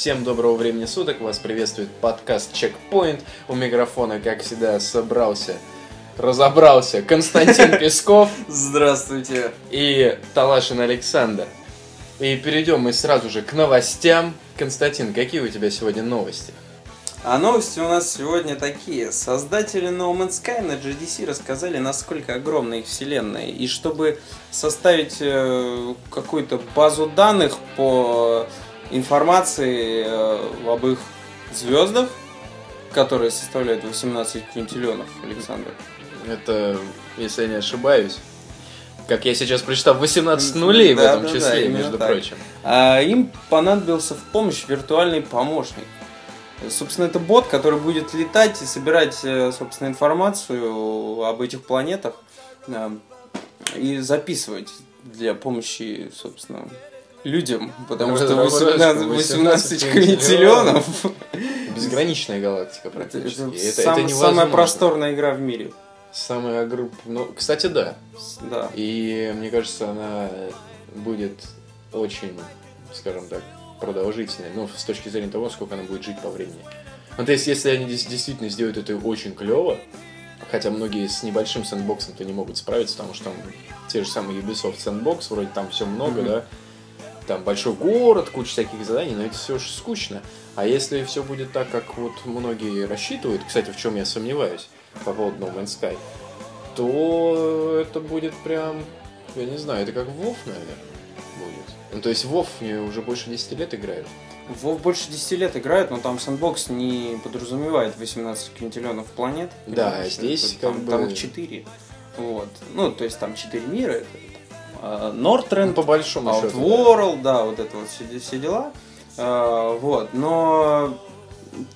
Всем доброго времени суток, вас приветствует подкаст Checkpoint. У микрофона, как всегда, собрался, разобрался Константин Песков Здравствуйте. и Талашин Александр. И перейдем мы сразу же к новостям. Константин, какие у тебя сегодня новости? А новости у нас сегодня такие. Создатели No Man's Sky на GDC рассказали, насколько огромна их вселенная. И чтобы составить э, какую-то базу данных по информации э, об их звездах, которые составляют 18 квинтиллионов, Александр. Это, если я не ошибаюсь, как я сейчас прочитал, 18 нулей в Да, этом да, да, числе, именно между так. прочим. А им понадобился в помощь виртуальный помощник. Собственно, это бот, который будет летать и собирать, э, собственно, информацию об этих планетах да, и записывать для помощи, собственно, людям, потому что это 18, 18 18 квинтиллионов Безграничная галактика практически. это Это, сам- это самая просторная игра в мире. Самая группа. Ну, кстати, да. Да. И мне кажется, она будет очень, скажем так, продолжительной. Ну, с точки зрения того, сколько она будет жить по времени. Ну, то есть, если они действительно сделают это очень клево, хотя многие с небольшим сэндбоксом-то не могут справиться, потому что там те же самые Ubisoft Sandbox, вроде там все много, Мгм. да, там большой город, куча всяких заданий, но это все уж скучно. А если все будет так, как вот многие рассчитывают, кстати, в чем я сомневаюсь по поводу No Man's Sky, то это будет прям, я не знаю, это как WoW, наверное, будет. Ну, то есть WoW мне уже больше 10 лет играет. В WoW больше 10 лет играют, но там сэндбокс не подразумевает 18 квинтиллионов планет. Да, здесь Это как там, бы- там их 4. Вот. Ну, то есть там 4 мира. Это а, Ну, Northrend, по большому счету. да. Outworld, да, вот это вот все, все дела. А, вот. Но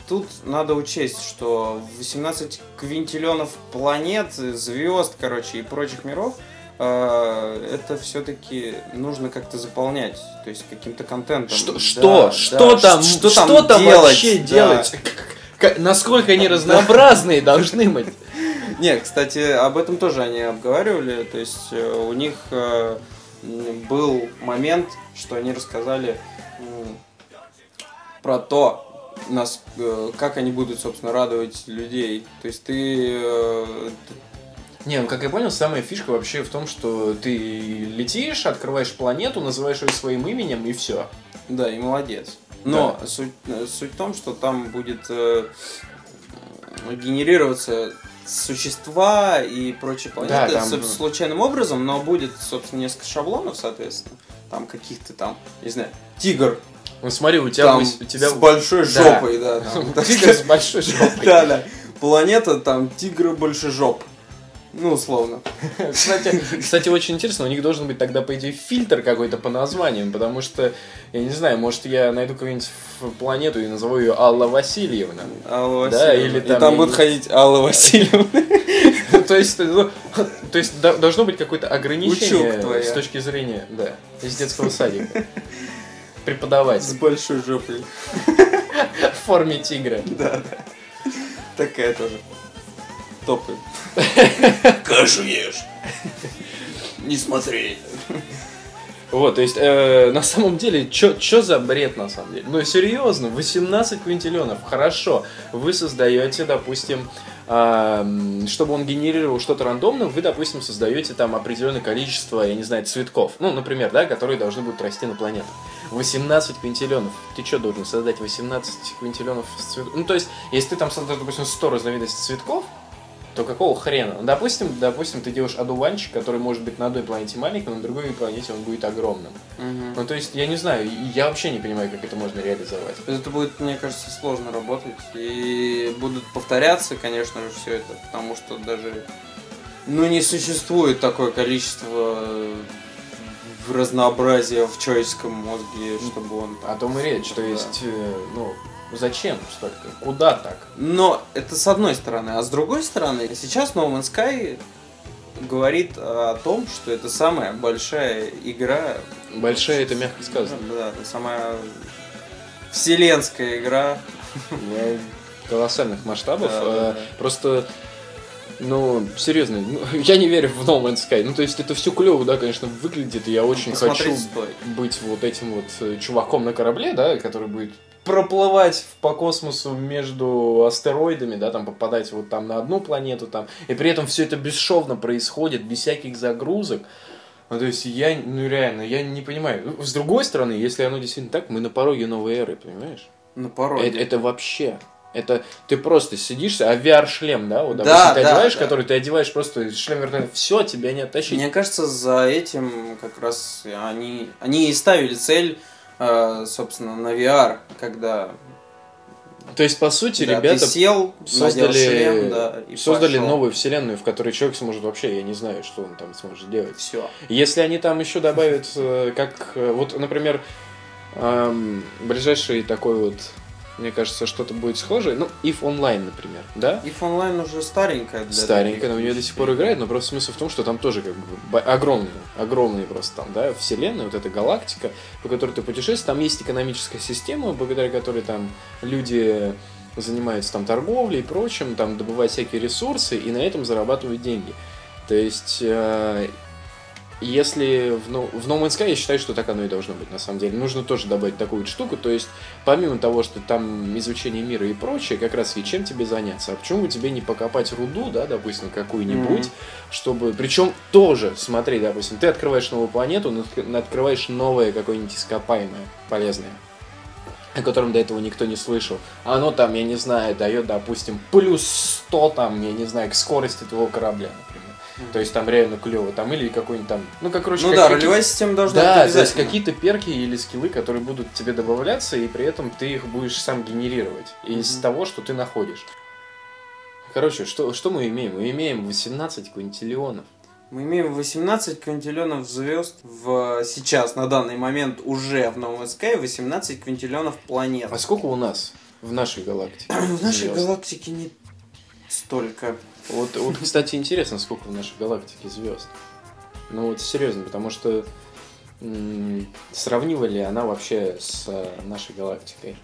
тут надо учесть, что 18 квинтиллионов планет, звезд, короче, и прочих миров а, это все-таки нужно как-то заполнять, то есть каким-то контентом. Что, Да, что, да. что там, что что там, там делать, вообще да. делать? Насколько они разнообразные должны быть? Не, кстати, об этом тоже они обговаривали. То есть э, у них э, был момент, что они рассказали про то, нас, э, как они будут, собственно, радовать людей. То есть ты... Не, ну как я понял, самая фишка вообще в том, что ты летишь, открываешь планету, называешь ее своим именем и все. да, и молодец. Но суть, э, суть в том, что там будет э, генерироваться существа и прочие планеты там, с- ну. случайным образом, но будет, собственно, несколько шаблонов, соответственно. Там каких-то там, не знаю, тигр Ну смотри, у тебя... там у тебя... с большой Да. жопой, да. там, Тигр с большой жопой. Да, да. Планета там тигры больше жоп. Ну, условно. Кстати, кстати, очень интересно, у них должен быть тогда, по идее, фильтр какой-то по названиям, потому что, я не знаю, может, я найду какую-нибудь планету и назову ее Алла Васильевна. Алла Да, Васильевна. или И там, там я будет не- ходить Алла Васильевна. То есть, ну, то есть до- должно быть какое-то ограничение с точки зрения, да, из детского садика. С Преподаватель большой жопой. в форме тигра. Да, да. Такая тоже. Топы. Кашу ешь. Не смотри. Вот, то есть, э, на самом деле, что за бред, на самом деле? Ну, серьезно, 18 квинтиллионов, хорошо. Вы создаете, допустим, ам, чтобы он генерировал что-то рандомно, вы, допустим, создаете там определенное количество, я не знаю, цветков. Ну, например, да, которые должны будут расти на планетах. 18 квинтиллионов. Ты что должен создать 18 квинтиллионов цветов? Ну, то есть, если ты там создашь, допустим, 100 разновидностей цветков, то какого хрена? Ну, допустим, допустим, ты делаешь одуванчик, который может быть на одной планете маленьким, а на другой планете он будет огромным. Ну, то есть, я не знаю, я вообще не понимаю, как это можно реализовать. Это будет, мне кажется, сложно работать. И будут повторяться, конечно же, все это. Потому что даже ну, не существует такое количество э, разнообразия в человеческом мозге, чтобы он О том и речь, что Да. есть, э, ну, зачем столько? Куда так? Но это с одной стороны. А с другой стороны, сейчас No Man's Sky говорит о том, что это самая большая игра. Большая это мягко сказано. Да, это самая вселенская игра. Ну, Колоссальных масштабов. Да, э, да, да. Просто Ну, серьезно, ну, я не верю в No Man's Sky. Ну, то есть, это все клево, да, конечно, выглядит, и я очень Посмотреть хочу стоит. быть вот этим вот э, чуваком на корабле, да, который будет проплывать по космосу между астероидами, да, там попадать вот там на одну планету, там, и при этом все это бесшовно происходит, без всяких загрузок. Ну, то есть я, ну реально, я не понимаю. С другой стороны, если оно действительно так, мы на пороге новой эры, понимаешь? На пороге. Это, это вообще. Это ты просто сидишь, а VR-шлем, да, вот, Да, ты да, одеваешь, да. который ты одеваешь просто шлем вертолета, все, тебя не оттащить. Мне кажется, за этим как раз они, они и ставили цель, собственно, на VR, когда То есть, по сути, да, ребята сел, создали, шлем, да, и создали пошел. новую вселенную, в которой человек сможет вообще, я не знаю, что он там сможет делать. Все. Если они там еще добавят, э, как, э, вот, например, эм, ближайший такой вот, мне кажется, что-то будет схожее, ну, If Online, например, да? If Online уже старенькая для Старенькая, но у нее до сих пор игр. играет, но просто смысл в том, что там тоже как бы огромный, огромный просто там, да, вселенная, вот эта галактика, по которой ты путешествуешь, там есть экономическая система, благодаря которой там люди занимаются там торговлей и прочим, там добывают всякие ресурсы и на этом зарабатывают деньги. То есть, э, если в, No- в No Man's Sky я считаю, что так оно и должно быть на самом деле. Нужно тоже добавить такую штуку, то есть помимо того, что там изучение мира и прочее, как раз и чем тебе заняться. А почему бы тебе не покопать руду, да, допустим, какую-нибудь, Мгм. чтобы... Причем тоже, смотри, допустим, ты открываешь новую планету, нат- открываешь новое какое-нибудь ископаемое, полезное о котором до этого никто не слышал. Оно там, я не знаю, дает, допустим, плюс 100 там, я не знаю, к скорости твоего корабля, например. То есть там реально клево. Там или какой-нибудь там, ну, как, короче, Ну как- да, какие- ролевая система должна да, быть то есть какие-то перки или скиллы, которые будут тебе добавляться, и при этом ты их будешь сам генерировать из Мгм. того, что ты находишь. Короче, что, что мы имеем? Мы имеем 18 квинтиллионов. Мы имеем 18 квинтиллионов звезд в сейчас, на данный момент, уже в новом Sky 18 квинтиллионов планет. А сколько у нас в нашей галактике? В нашей звезд? галактике не столько. Вот, вот, кстати, интересно, сколько в нашей галактике звезд. Ну вот серьезно, потому что м, сравнива ли она вообще с э, нашей галактикой?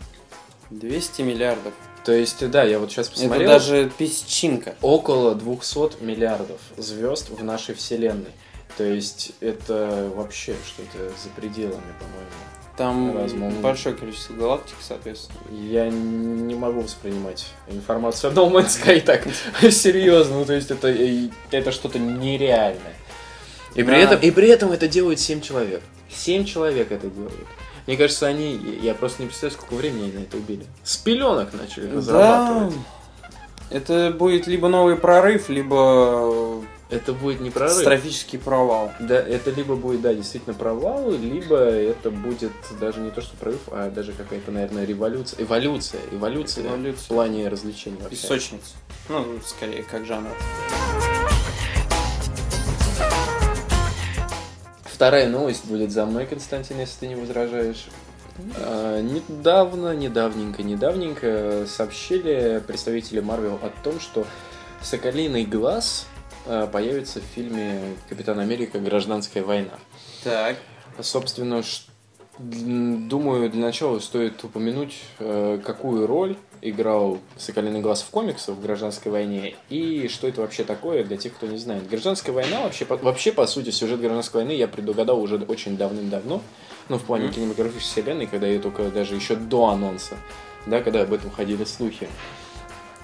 200 миллиардов. То есть, да, я вот сейчас посмотрел. Это даже песчинка. около 200 миллиардов звезд в нашей Вселенной. То есть это вообще что-то за пределами, по-моему. Там Разумно. большое количество галактик, соответственно. Я не могу воспринимать информацию о No Man's Sky так серьезно. Ну, то есть это, и- это что-то нереальное. И при, Да. этом, и при этом это делают 7 человек. 7 человек это делают. Мне кажется, они... Я просто не представляю, сколько времени они на это убили. С пеленок начали Да. разрабатывать. Это будет либо новый прорыв, либо Это будет не прорыв. катастрофический провал. Да, это либо будет, да, действительно провал, либо это будет даже не то, что прорыв, а даже какая-то, наверное, революция. Эволюция. Эволюция, в Эволюция. плане развлечений вообще. Песочница. Ну, скорее, как жанр. Вторая новость будет за мной, Константин, если ты не возражаешь. А, Недавно, недавненько, недавненько сообщили представители Marvel о том, что Соколиный глаз появится в фильме Капитан Америка. Гражданская война. Так. Собственно, думаю, для начала стоит упомянуть, э, какую роль играл Соколиный глаз в комиксах в гражданской войне и что это вообще такое для тех, кто не знает. Гражданская война вообще, по- вообще по сути, сюжет гражданской войны я предугадал уже очень давным-давно, ну, в плане Мгм. кинематографической вселенной, когда я только даже еще до анонса, да, когда об этом ходили слухи.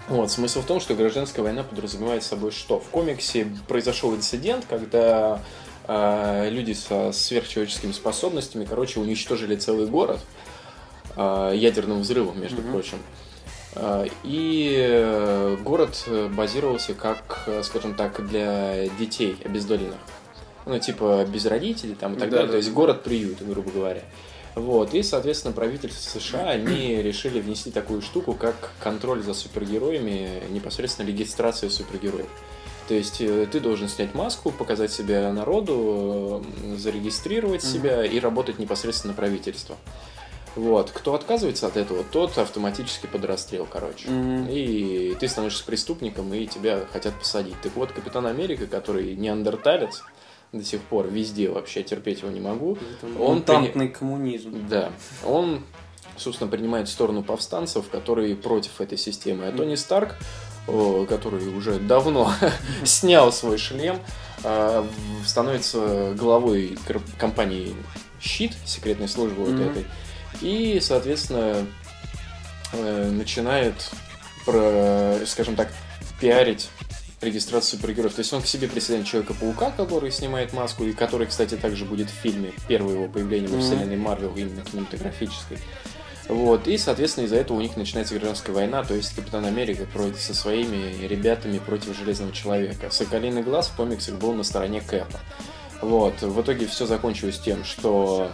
Вот, смысл в том, что гражданская война подразумевает собой что? В комиксе произошел инцидент, когда э, люди со сверхчеловеческими способностями, короче, уничтожили целый город э, ядерным взрывом, между Мгм. прочим. Э, И э, город базировался как, э, скажем так, для детей обездоленных. Ну, типа, без родителей там и так Да, далее. да, То есть город-приют, грубо говоря. Вот, и, соответственно, правительство США, они решили внести такую штуку, как контроль за супергероями, непосредственно регистрация супергероев. То есть э, ты должен снять маску, показать себя народу, зарегистрировать Мгм. себя и работать непосредственно на правительство. Вот. Кто отказывается от этого, тот автоматически под расстрел, короче. Мгм. И ты становишься преступником, и тебя хотят посадить. Так вот, Капитан Америка, который неандерталец, до сих пор везде вообще терпеть его не могу. Это Он мутантный коммунизм. Да, он, собственно, принимает сторону повстанцев, которые против этой системы. А Тони Старк, который уже давно снял свой шлем, а, становится главой компании Щит, секретной службы вот этой. И, соответственно, э, начинает, про, скажем так, пиарить регистрацию супергероев. То есть он к себе присоединяет Человека-паука, который снимает маску, и который, кстати, также будет в фильме. Первое его появление во вселенной Марвел, именно кинематографической. Вот, и, соответственно, из-за этого у них начинается гражданская война, то есть Капитан Америка против, со своими ребятами против Железного Человека. Соколиный глаз в комиксах был на стороне Кэпа. Вот, в итоге все закончилось тем, что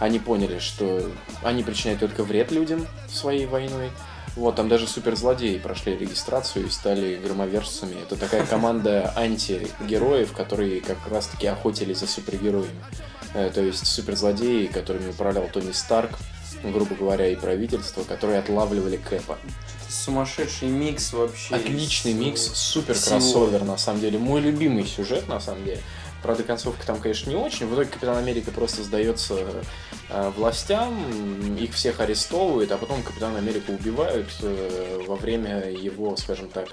они поняли, что они причиняют только вред людям своей войной. Вот, там даже суперзлодеи прошли регистрацию и стали громовержцами. Это такая команда антигероев, которые как раз-таки охотились за супергероями. Э, то есть суперзлодеи, которыми управлял Тони Старк, грубо говоря, и правительство, которые отлавливали Кэпа. Сумасшедший микс вообще. Отличный микс, супер кроссовер, на самом деле. Мой любимый сюжет, на самом деле. Правда, концовка там, конечно, не очень. В итоге Капитан Америка просто сдается э, властям, их всех арестовывают, а потом Капитан Америка убивают э, во время его, скажем так,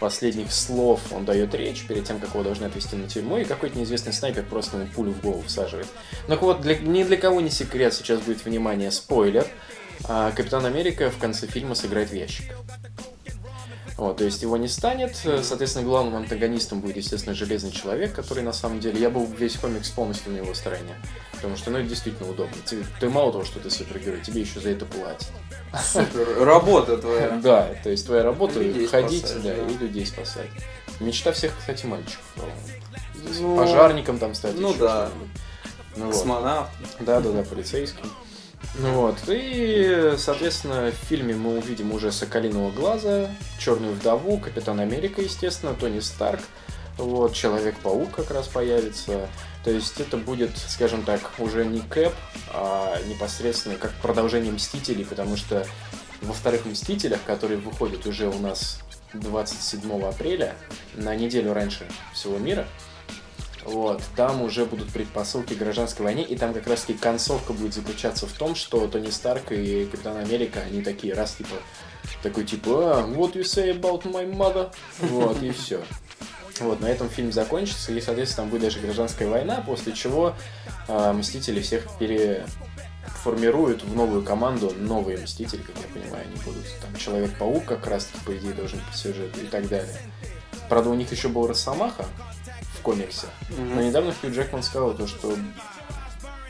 последних слов. Он дает речь перед тем, как его должны отвезти на тюрьму, и какой-то неизвестный снайпер просто ему пулю в голову всаживает. Ну вот, для, ни для кого не секрет, сейчас будет, внимание, спойлер. А, Капитан Америка в конце фильма сыграет в ящик. Вот, то есть его не станет. Соответственно, главным антагонистом будет, естественно, Железный Человек, который на самом деле... Я был весь комикс полностью на его стороне. Потому что, ну, это действительно удобно. Ты, ты мало того, что ты супергерой, тебе еще за это платят. Супер. Работа твоя. Да, то есть твоя работа Людей ходить, спасать, да, да. и людей спасать. Мечта всех, кстати, мальчиков. Ну, Пожарником там стать. ну да. Ну, вот. Космонавт. Да, да, да, полицейским. Ну вот. И, соответственно, в фильме мы увидим уже Соколиного Глаза, Черную Вдову, Капитан Америка, естественно, Тони Старк. Вот, Человек-паук как раз появится. То есть это будет, скажем так, уже не Кэп, а непосредственно как продолжение Мстителей, потому что во вторых Мстителях, которые выходят уже у нас 27 апреля, на неделю раньше всего мира, вот, там уже будут предпосылки гражданской войне, и там как раз таки концовка будет заключаться в том, что Тони Старк и Капитан Америка, они такие, раз, типа, такой, типа, а, what you say about my mother? Вот, и все. Вот, на этом фильм закончится, и, соответственно, там будет даже гражданская война, после чего а, Мстители всех переформируют в новую команду, новые Мстители, как я понимаю, они будут. Там Человек-паук как раз, по идее, должен быть сюжет и так далее. Правда, у них еще был Росомаха комиксе, но недавно Хью Джекман сказал то, что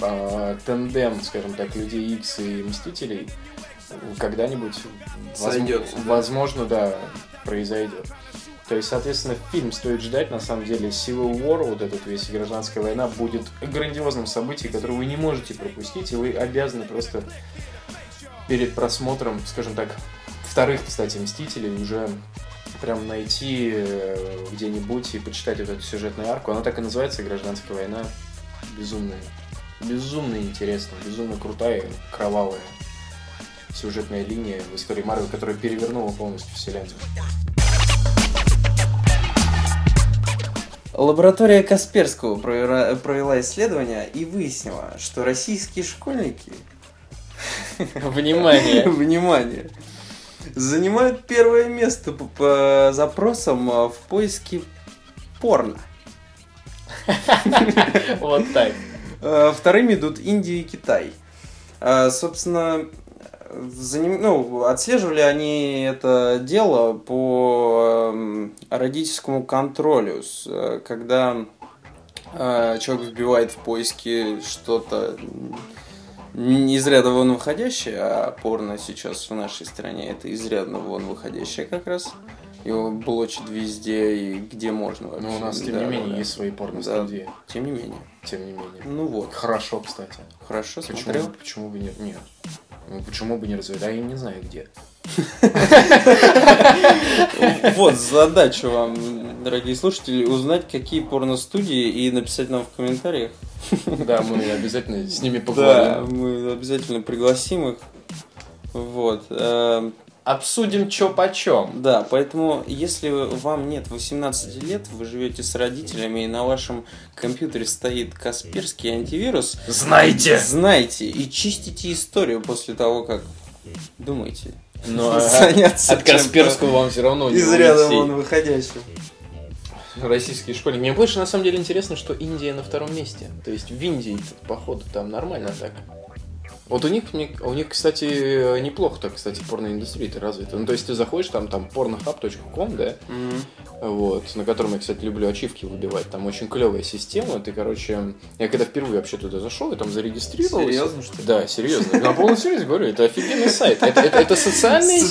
а, тандем, скажем так, Людей Икс и Мстителей когда-нибудь Сойдется, да. возможно, да, произойдет. То есть, соответственно, фильм стоит ждать, на самом деле, Civil War, вот этот весь гражданская война, будет грандиозным событием, которое вы не можете пропустить, и вы обязаны просто перед просмотром, скажем так, вторых, кстати, Мстителей уже прям найти э, где-нибудь и почитать вот эту сюжетную арку. Она так и называется «Гражданская война». Безумная. Безумно интересная, безумно крутая, кровавая сюжетная линия в истории Марвел, которая перевернула полностью вселенную. Лаборатория Касперского провела, провела исследование и выяснила, что российские школьники, Внимание! внимание, занимают первое место по, по запросам а, в поиске порно. Вот так. А, Вторыми идут Индия и Китай. А, Собственно, заним- ну, отслеживали они это дело по эм, родительскому контролю, э, когда э, человек вбивает в поиске что-то не из ряда вон выходящее, а порно сейчас в нашей стране это из ряда вон выходящее как раз. Его блочат везде и где можно вообще. Но у нас, тем Да, не да, менее, да. есть свои порно-студии. Тем не менее. Тем не менее. Ну вот. Хорошо, кстати. Хорошо, Почему, смотрел. почему бы нет? Нет. Ну, почему бы не развивать? А я не знаю где. Вот задача вам, дорогие слушатели, узнать, какие порностудии и написать нам в комментариях. Да, мы обязательно с ними Да, поговорим. мы обязательно пригласим их. Вот. эм, Обсудим чё почем. Да, поэтому, если вам нет 18 лет, вы живете с родителями и на вашем компьютере стоит Касперский антивирус, Знаете! знайте и чистите историю после того, как думаете. Но а, заняться от Касперского вам все равно не Из ряда вон выходящим. Российские школьники. Мне больше на самом деле интересно, что Индия на втором месте. То есть в Индии, походу, там нормально так. Вот у них, у них, кстати, неплохо так, кстати, порноиндустрия-то развита. Ну, то есть ты заходишь там, там pornohub.com, да, Мгм. вот, на котором я, кстати, люблю ачивки выбивать. Там очень клевая система. Ты, короче, я когда впервые вообще туда зашел, я там зарегистрировался. Серьезно, что ли? Да, серьезно. На полном серьезе говорю, это офигенный сайт. Это, это, это Социальная сеть.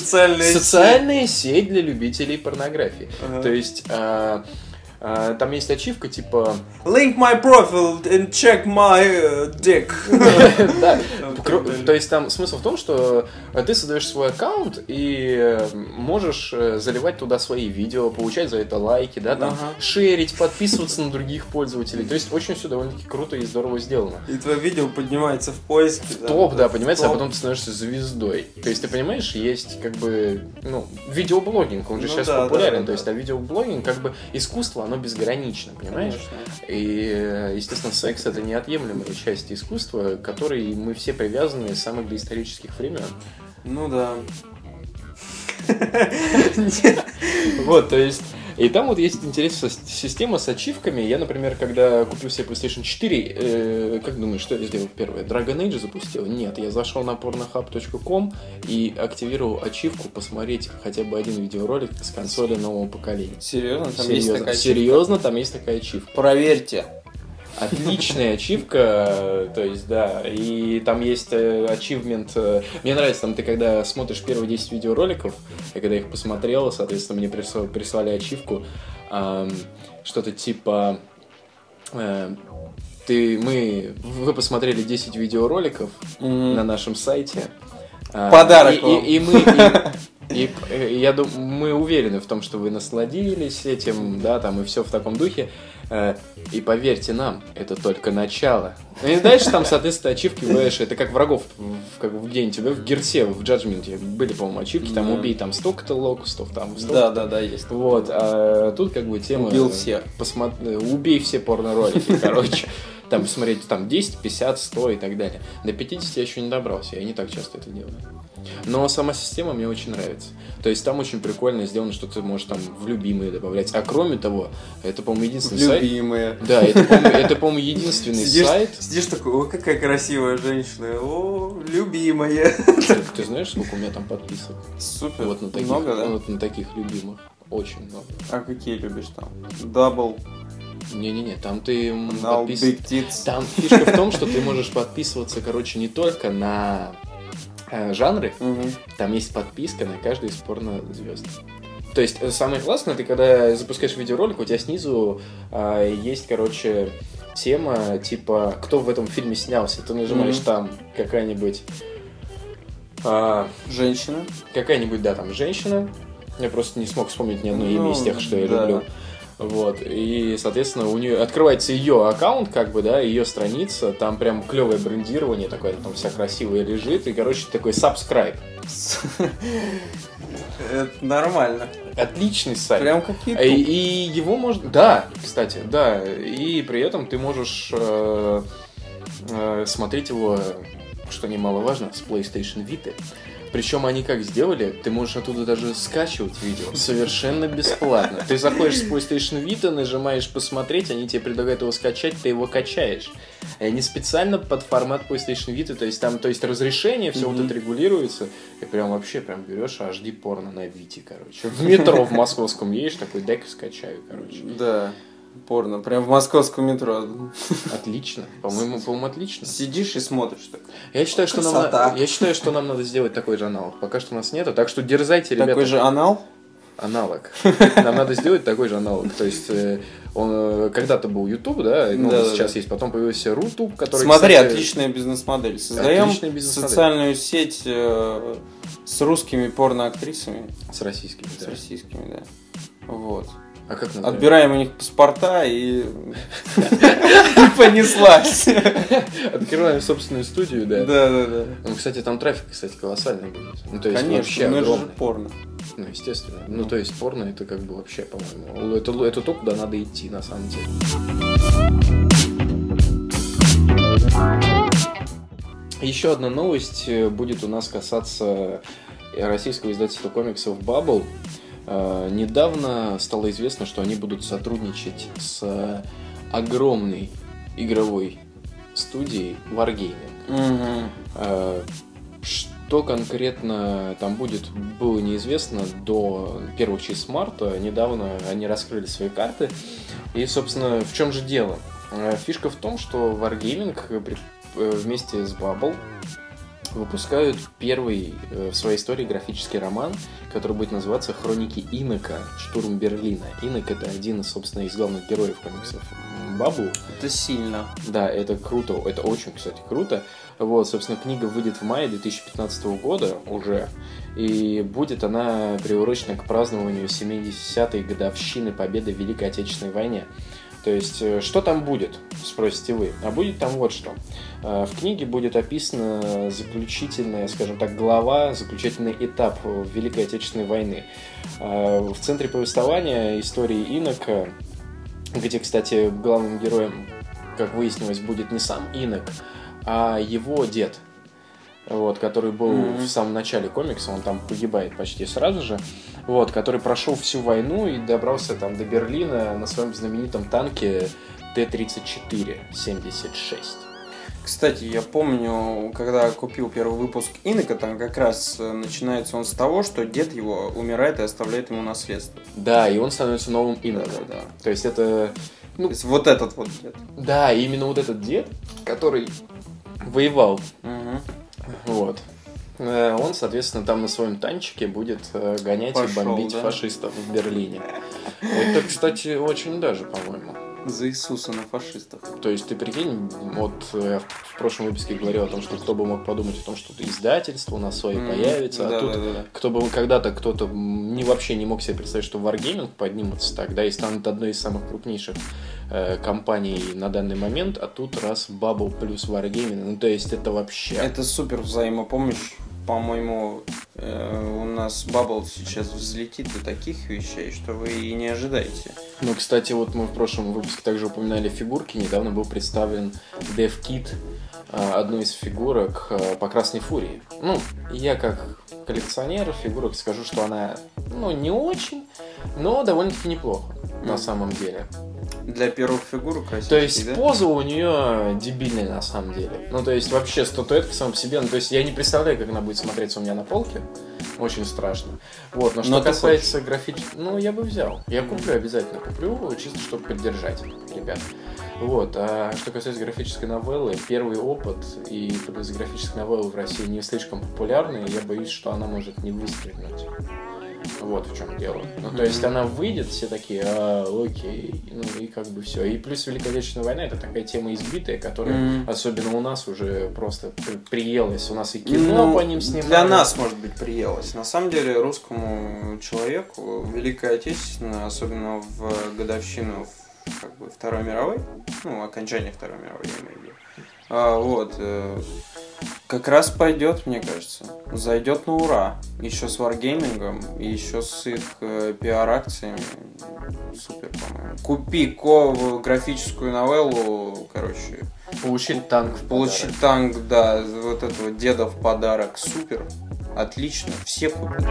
социальная сеть для любителей порнографии. Ага. То есть а, там есть ачивка типа Link my profile and check my uh, dick. Да. То есть там смысл в том, что э, ты создаешь свой аккаунт и э, можешь э, заливать туда свои видео, получать за это лайки, да, там, шерить, подписываться на других пользователей. То есть очень все довольно-таки круто и здорово сделано. И твое видео поднимается в поиске. В топ, да, понимаете, а потом ты становишься звездой. То есть ты понимаешь, есть как бы, ну, видеоблогинг, он же Ну сейчас да, популярен, то есть, а видеоблогинг, как бы, искусство, оно безгранично, понимаешь? Конечно. И, э, естественно, секс это неотъемлемая часть искусства, к которой мы все привязаны с самых доисторических времен. Ну да. Вот, то есть. И там вот есть интересная система с ачивками. Я, например, когда купил себе PlayStation 4, э, как думаешь, что я сделал первое? Dragon Age запустил? Нет, я зашел на pornohub.com и активировал ачивку посмотреть хотя бы один видеоролик с консоли нового поколения. Серьезно? Там есть Серьезно, такая ачивка? серьезно, там есть такая ачивка. Проверьте. Отличная ачивка, то есть, да, и там есть э, ачивмент, э, мне нравится, там ты когда смотришь первые 10 видеороликов, я когда их посмотрел, соответственно, мне прислали, ачивку, что-то типа, э, ты, мы, вы посмотрели 10 видеороликов на нашем сайте. а, Подарок и, вам. и- и мы, и, э, я думаю, мы уверены в том, что вы насладились этим, да, там и все в таком духе. Э, И поверьте нам, это только начало. Ну и дальше там, соответственно, ачивки бываешь, это как врагов, в- как в где-нибудь, в Герсе, в Джаджменте были, по-моему, ачивки, там убей там столько-то локустов, там столько Да, да, да, есть. вот, а тут как бы тема... Убил всех. посмо- э, Убей все порно-ролики, короче. Там посмотреть, там 10, 50, 100 и так далее. До 50 я еще не добрался, я не так часто это делаю. Но сама система мне очень нравится. То есть там очень прикольно сделано, что ты можешь там в любимые добавлять. А кроме того, это, по-моему, единственный сайт... Любимые. Да, это, по-моему, единственный Сидишь, сайт... сидишь такой, о, какая красивая женщина, о, любимая. Ты, ты знаешь, сколько у меня там подписок? Супер. Вот на таких, Много, да? вот на таких любимых. Очень много. А какие любишь там? Дабл, Не-не-не, там ты подпис-. Там фишка в том, что ты можешь подписываться, короче, не только на э, жанры, Мгм. там есть подписка на каждый из порно-звезд. То есть э, самое классное, ты когда запускаешь видеоролик, у тебя снизу а, есть, короче, тема типа «Кто в этом фильме снялся?» Ты нажимаешь Мгм. там какая-нибудь... а, Женщина. какая-нибудь, да, там женщина. Я просто не смог вспомнить ни одно имя Ну, из тех, что я да. люблю. Вот, и, соответственно, у нее открывается ее аккаунт, как бы, да, ее страница, там прям клевое брендирование такое, там вся красивая лежит, и, короче, такой subscribe. Это нормально. Отличный сайт. Прям как И, YouTube. и его можно... Да, кстати, да. И при этом ты можешь э, э, смотреть его, что немаловажно, с PlayStation Vita. Причем они как сделали, ты можешь оттуда даже скачивать видео совершенно бесплатно. Ты заходишь с PlayStation Vita, нажимаешь посмотреть, они тебе предлагают его скачать, ты его качаешь. И они специально под формат PlayStation Vita, то есть там, то есть разрешение, все вот Мгм. это регулируется, и прям вообще прям берешь HD порно на Вите, короче. В метро в московском едешь, такой дек скачаю, короче. Да. Порно. Прям в московском метро. Отлично. По-моему, по-моему, отлично. Сидишь и смотришь так. Я считаю, что нам, Красота. на- я считаю, что нам надо сделать такой же аналог. Пока что у нас нету, так что дерзайте, ребята. Такой же анал? Аналог. Нам надо сделать такой же аналог. То есть э, он э, когда-то был YouTube, да, ну, Да, сейчас да. есть, потом появился Рутуб, который. Смотри, кстати, отличная бизнес-модель. Создаем бизнес-модель. социальную сеть э, с русскими порноактрисами, С российскими, с да. российскими, да. Вот. А как называется? Отбираем у них паспорта и и понеслась. Открываем собственную студию, да. Да, да, да. Ну, кстати, там трафик, кстати, колоссальный будет. Ну, то есть вообще Конечно, же огромный. порно. Ну, естественно. Ну, то есть порно это как бы вообще, по-моему, это, это то, куда надо идти, на самом деле. Еще одна новость э, будет у нас касаться российского издательства комиксов Bubble. Э, Недавно стало известно, что они будут сотрудничать с огромной игровой студией Wargaming. Э, что конкретно там будет, было неизвестно до первых чисел марта. Недавно они раскрыли свои карты. И, собственно, в чем же дело? Э, фишка в том, что Wargaming вместе с Bubble выпускают первый в своей истории графический роман, который будет называться «Хроники Инока. Штурм Берлина». Инок — это один, собственно, из главных героев комиксов Бабу. Это сильно. Да, это круто, это очень, кстати, круто. Вот, собственно, книга выйдет в мае 2015 года уже, и будет она приурочена к празднованию 70-й годовщины победы в Великой Отечественной войне. То есть, э, что там будет, спросите вы. А будет там вот что. Э, в книге будет описана заключительная, скажем так, глава, заключительный этап Великой Отечественной войны. Э, в центре повествования истории Инока, где, кстати, главным героем, как выяснилось, будет не сам Инок, а его дед, вот, который был mm-hmm. в самом начале комикса, он там погибает почти сразу же, вот, который прошел всю войну и добрался там до Берлина на своем знаменитом танке Т-34-76. Кстати, я помню, когда купил первый выпуск Инока, там как раз э, начинается он с того, что дед его умирает и оставляет ему наследство. Да, и он становится новым Иноком. Да, да, да. То есть это... Ну, То есть вот этот вот дед. Да, именно вот этот дед, который воевал. Угу. Вот. Э, он, соответственно, там на своем танчике будет э, гонять Пошел, и бомбить да? фашистов в Берлине. Это, кстати, очень даже, по-моему. За Иисуса на фашистах. То есть ты прикинь, вот я в прошлом выпуске говорил о том, что кто бы мог подумать о том, что издательство у нас свое mm, появится, а да, тут да, да. кто бы когда-то кто-то не вообще не мог себе представить, что Wargaming поднимутся тогда и станут одной из самых крупнейших э, компаний на данный момент, а тут раз Bubble плюс Wargaming, ну то есть это вообще... Это супер взаимопомощь по-моему, э, у нас Bubble сейчас взлетит до таких вещей, что вы и не ожидаете. Ну, кстати, вот мы в прошлом выпуске также упоминали фигурки. Недавно был представлен DevKit, э, одной из фигурок по Красной Фурии. Ну, я как коллекционер фигурок скажу, что она, ну, не очень, но довольно-таки неплохо mm. на самом деле. Для первых фигур красивый. То есть да? поза у нее дебильная на самом деле. Ну, то есть вообще статуэтка сам по себе. Ну, то есть я не представляю, как она будет смотреться у меня на полке. Очень страшно. Вот, но что но касается графического... Ну, я бы взял. Я куплю, обязательно куплю, чисто чтобы поддержать ребят. Вот. А что касается графической новеллы, первый опыт и плюс графическая новелла в России не слишком популярны, и я боюсь, что она может не выстрелить. Вот в чем дело. Ну, то есть она выйдет, все такие, а, окей, ну и как бы все. И плюс Великая Отечественная война это такая тема избитая, которая mm-hmm. особенно у нас уже просто приелась. У нас и кино ну, по ним снимали. Для нас, может быть, приелась. На самом деле, русскому человеку Великая Отечественная, особенно в годовщину как бы, Второй мировой, ну, окончание Второй мировой, я имею в виду, а, вот, э, как раз пойдет, мне кажется. Зайдет на ура. Еще с Wargaming, и еще с их э, пиар-акциями. Супер, по-моему. Купи ко графическую новеллу, короче. Получить танк. Получить танк, да, вот этого деда в подарок. Супер. Отлично. Все купят.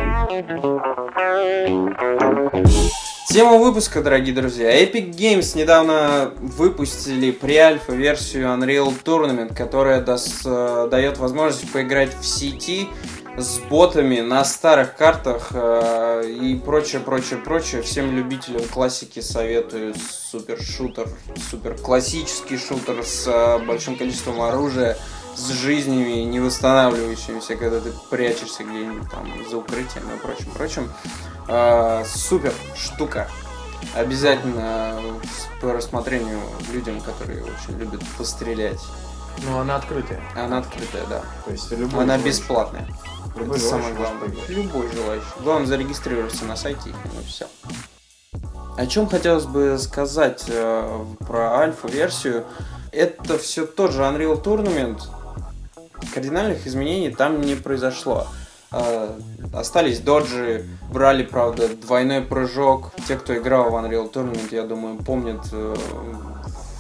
Тема выпуска, дорогие друзья. Epic Games недавно выпустили pre-альфа-версию Unreal Tournament, которая даст, э, дает возможность поиграть в сети с ботами на старых картах э, и прочее, прочее, прочее. Всем любителям классики советую супер шутер, супер классический шутер с э, большим количеством оружия, с жизнями не восстанавливающимися, когда ты прячешься где-нибудь там за укрытием и прочим, прочим. Э, супер штука. Обязательно по рассмотрению людям, которые очень любят пострелять. Ну, она открытая. Она открытая, да. То есть любой Она желающий. бесплатная. Любой Это самое главное. Любой желающий. Главное зарегистрироваться на сайте и ну все. О чем хотелось бы сказать э, про альфа-версию. Это все тот же Unreal Tournament. Кардинальных изменений там не произошло. А, остались доджи, брали, правда, двойной прыжок. Те, кто играл в Unreal Tournament, я думаю, помнят э,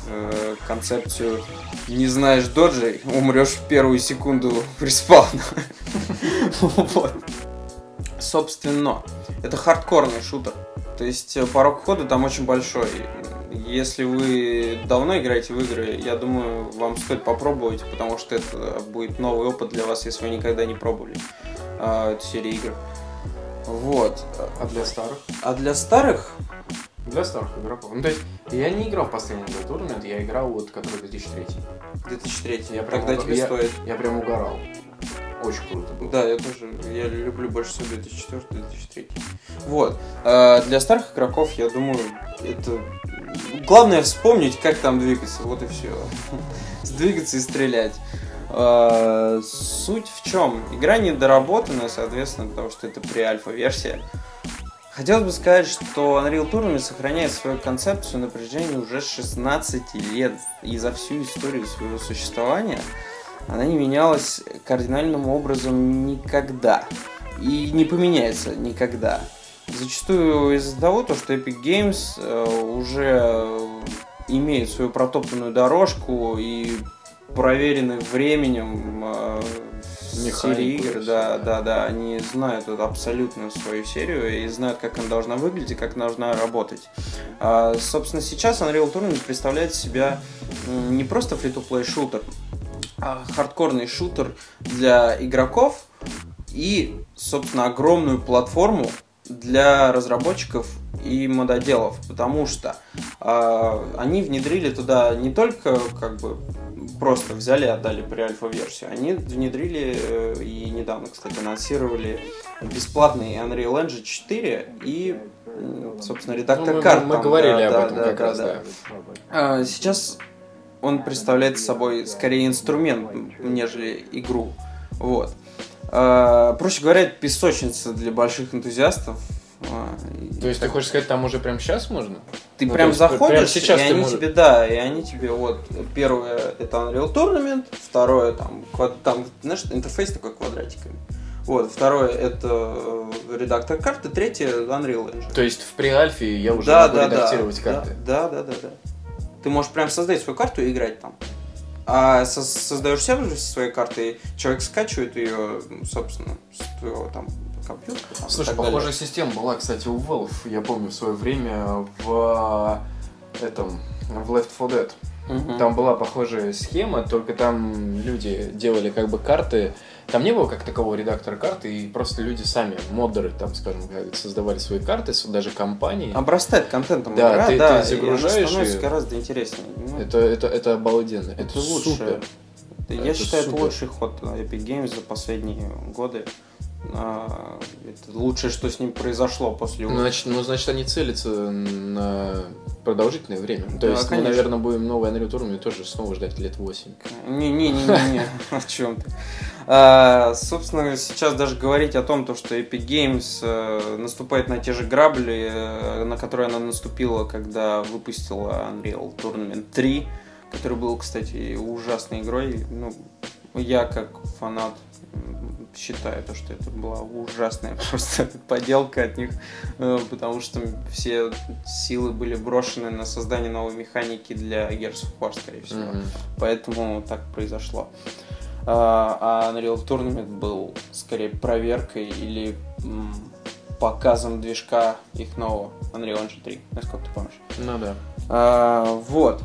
э, концепцию «не знаешь доджи, умрешь в первую секунду респауна». Собственно, это хардкорный шутер. То есть э, порог входа там очень большой. Если вы давно играете в игры, я думаю, вам стоит попробовать, потому что это будет новый опыт для вас, если вы никогда не пробовали а, эту серию игр. Вот. А для старых? А для старых Для старых игроков. Ну, то есть, я не играл в последний Tournament, я играл вот, который 2003. 2003. Я прям Тогда уга- тебе я- стоит. Я прям угорал. Очень круто было. Да, я тоже. Я люблю больше всего 2004-2003. Вот. А для старых игроков, я думаю, это... Главное вспомнить, как там двигаться. Вот и все. Двигаться и стрелять. А, Суть в чем? Игра недоработанная, соответственно, потому что это pre-альфа-версия. Хотелось бы сказать, что Unreal Tournament сохраняет свою концепцию на протяжении уже 16 лет. И за всю историю своего существования она не менялась кардинальным образом никогда. И не поменяется никогда. Зачастую из-за того, то, что Epic Games э, уже э, имеет свою протоптанную дорожку и проверенный временем э, Механику серии игр, да, да, да, они знают вот абсолютно свою серию и знают, как она должна выглядеть и как она должна работать. А, собственно, сейчас Unreal Tournament представляет себя не просто free-to-play шутер, а хардкорный шутер для игроков и, собственно, огромную платформу для разработчиков и мододелов, потому что а, они внедрили туда не только как бы просто взяли и отдали при альфа-версию, они внедрили э, и недавно, кстати, анонсировали бесплатный Unreal Engine 4 и, собственно, редактор Ну, мы, карт. мы там, говорили да, об да, этом да, как да, раз, да. да. А, Сейчас он представляет собой скорее инструмент, нежели игру. Вот. А, Проще говоря, это песочница для больших энтузиастов. А, То есть ты хочешь сказать, там уже прям сейчас можно? Ты ну, прям заходишь, сейчас и они можешь- тебе, да, и они тебе вот, первое это Unreal Tournament, второе там, квад- там, знаешь, интерфейс такой квадратиками. Вот, второе это редактор карты, третье Unreal Engine. То есть в преальфе я уже да, могу да, редактировать да, карты. Да, да, да, да. Ты можешь прям создать свою карту и играть там. А со- создаешь сервер со своей картой, человек скачивает ее, собственно, с твоего там компьютера. там, Слушай, так далее. похожая система была, кстати, у Valve, я помню, в свое время в этом, в Left 4 Dead. Мгм. Там была похожая схема, только там люди делали как бы карты. Там не было как такового редактора карты, и просто люди сами, модеры, там, скажем, создавали свои карты, даже компании. Обрастает контентом Да, игра, ты- да, ты и загружаешь становится и- гораздо интереснее. Ну, Это, это, это обалденно, это, Это лучше. супер. Я это считаю, супер. это лучший ход Epic Games за последние годы. А, Это лучшее, что с ним произошло после Ну, значит, ну, значит, они целятся на продолжительное время. То Да, есть, мы, конечно. наверное, будем новый Unreal Tournament тоже снова ждать лет 8. Не-не-не-не, о чем ты. А, Собственно, сейчас даже говорить о том, то, что Epic Games э, наступает на те же грабли, э, на которые она наступила, когда выпустила Unreal Tournament 3, который был, кстати, ужасной игрой. Ну, я как фанат считаю, то, что это была ужасная просто поделка от них, э, потому что все силы были брошены на создание новой механики для Gears of War, скорее всего. Мгм. Поэтому так произошло. А а Unreal Tournament был скорее проверкой или показом движка их нового Unreal Engine 3, насколько ты помнишь. Ну да. А, вот.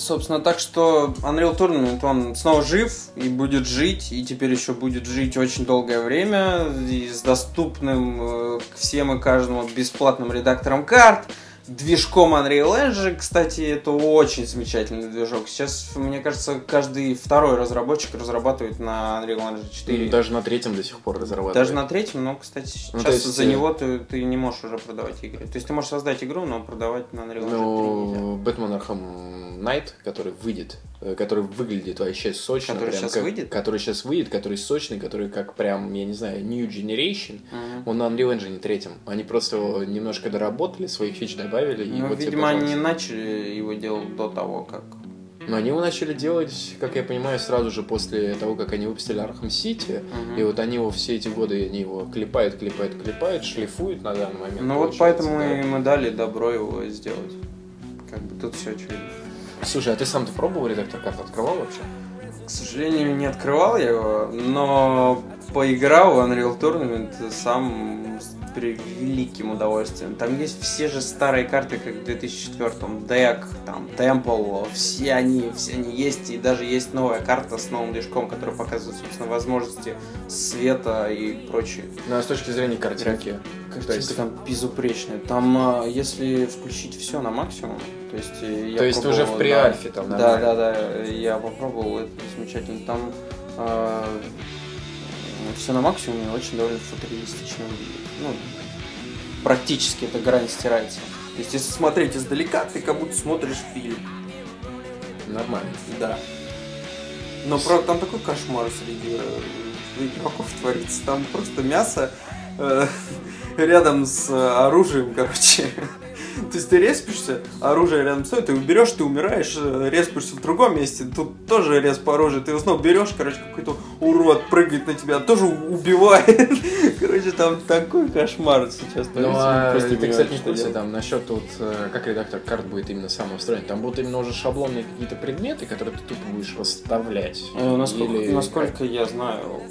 Собственно, так что Unreal Tournament, он снова жив и будет жить, и теперь еще будет жить очень долгое время, и с доступным э, всем и каждому бесплатным редактором карт, движком Unreal Engine, кстати, это очень замечательный движок. Сейчас, мне кажется, каждый второй разработчик разрабатывает на Unreal Engine 4. Ну, Даже на третьем до сих пор разрабатывают. Даже на третьем, но, кстати, сейчас Ну, есть, за э, него ты, ты не можешь уже продавать игры. То есть ты можешь создать игру, но продавать на Unreal Engine 3 нельзя. Ну, Batman Arkham Knight, который выйдет, который выглядит вообще сочно. Который прям щас как- выйдет? Который сейчас выйдет, который сочный, который как прям, я не знаю, new generation. Мгм. Он на Unreal Engine третьем. Они просто его немножко доработали, своих фич добавили. и Ну, вот тебе, видимо, они не пожалуйста. начали его делать до того, как... Но они его начали делать, как я понимаю, сразу же после того, как они выпустили Arkham City. Мгм. И вот они его все эти годы, они его клепают, клепают, клепают, шлифуют на данный момент. Ну вот поэтому да. и мы дали добро его сделать. Как бы тут все очевидно. Слушай, а ты сам-то пробовал редактор карт? Открывал вообще? К сожалению, не открывал я его, но поиграл в Unreal Tournament, сам превеликим удовольствием. Там есть все же старые карты, как в 2004 Дек, там, Темпл, все они, все они есть, и даже есть новая карта с новым движком, которая показывает, собственно, возможности света и прочее. Ну, а с точки зрения картинки? Картинка есть... там безупречная. Там, а, если включить все на максимум, то есть э, я То есть уже в преальфе да, там, Да, да, да, я попробовал, это замечательно. Там э, все на максимуме, очень довольно футуристично Ну, практически эта грань стирается. То есть, если смотреть издалека, ты как будто смотришь фильм. Нормально. Да. Но правда там такой кошмар среди э, игроков творится. Там просто мясо э, рядом с оружием, короче. То есть ты респишься, оружие рядом стоит, ты берешь, ты умираешь, э, респишься в другом месте, тут тоже респ оружие, ты снова берешь, короче, какой-то урод прыгает на тебя, тоже убивает. Короче, там такой кошмар сейчас. Ну, а ты, кстати, не в курсе там насчет тут, э, как редактор карт будет именно сам устроен? Там будут именно уже шаблонные какие-то предметы, которые ты тупо будешь расставлять. Э, насколько, насколько я знаю,